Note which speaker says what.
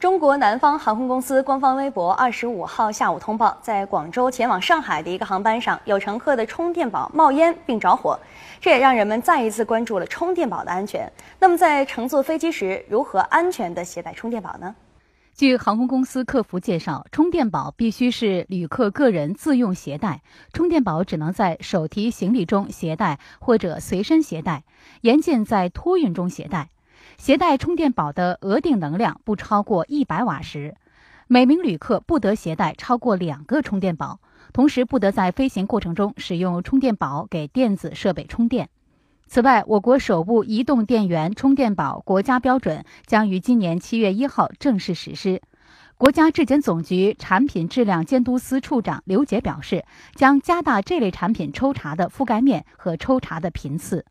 Speaker 1: 中国南方航空公司官方微博二十五号下午通报，在广州前往上海的一个航班上，有乘客的充电宝冒烟并着火，这也让人们再一次关注了充电宝的安全。那么，在乘坐飞机时，如何安全地携带充电宝呢？
Speaker 2: 据航空公司客服介绍，充电宝必须是旅客个人自用携带，充电宝只能在手提行李中携带或者随身携带，严禁在托运中携带。携带充电宝的额定能量不超过一百瓦时，每名旅客不得携带超过两个充电宝，同时不得在飞行过程中使用充电宝给电子设备充电。此外，我国首部移动电源充电宝国家标准将于今年七月一号正式实施。国家质检总局产品质量监督司处长刘杰表示，将加大这类产品抽查的覆盖面和抽查的频次。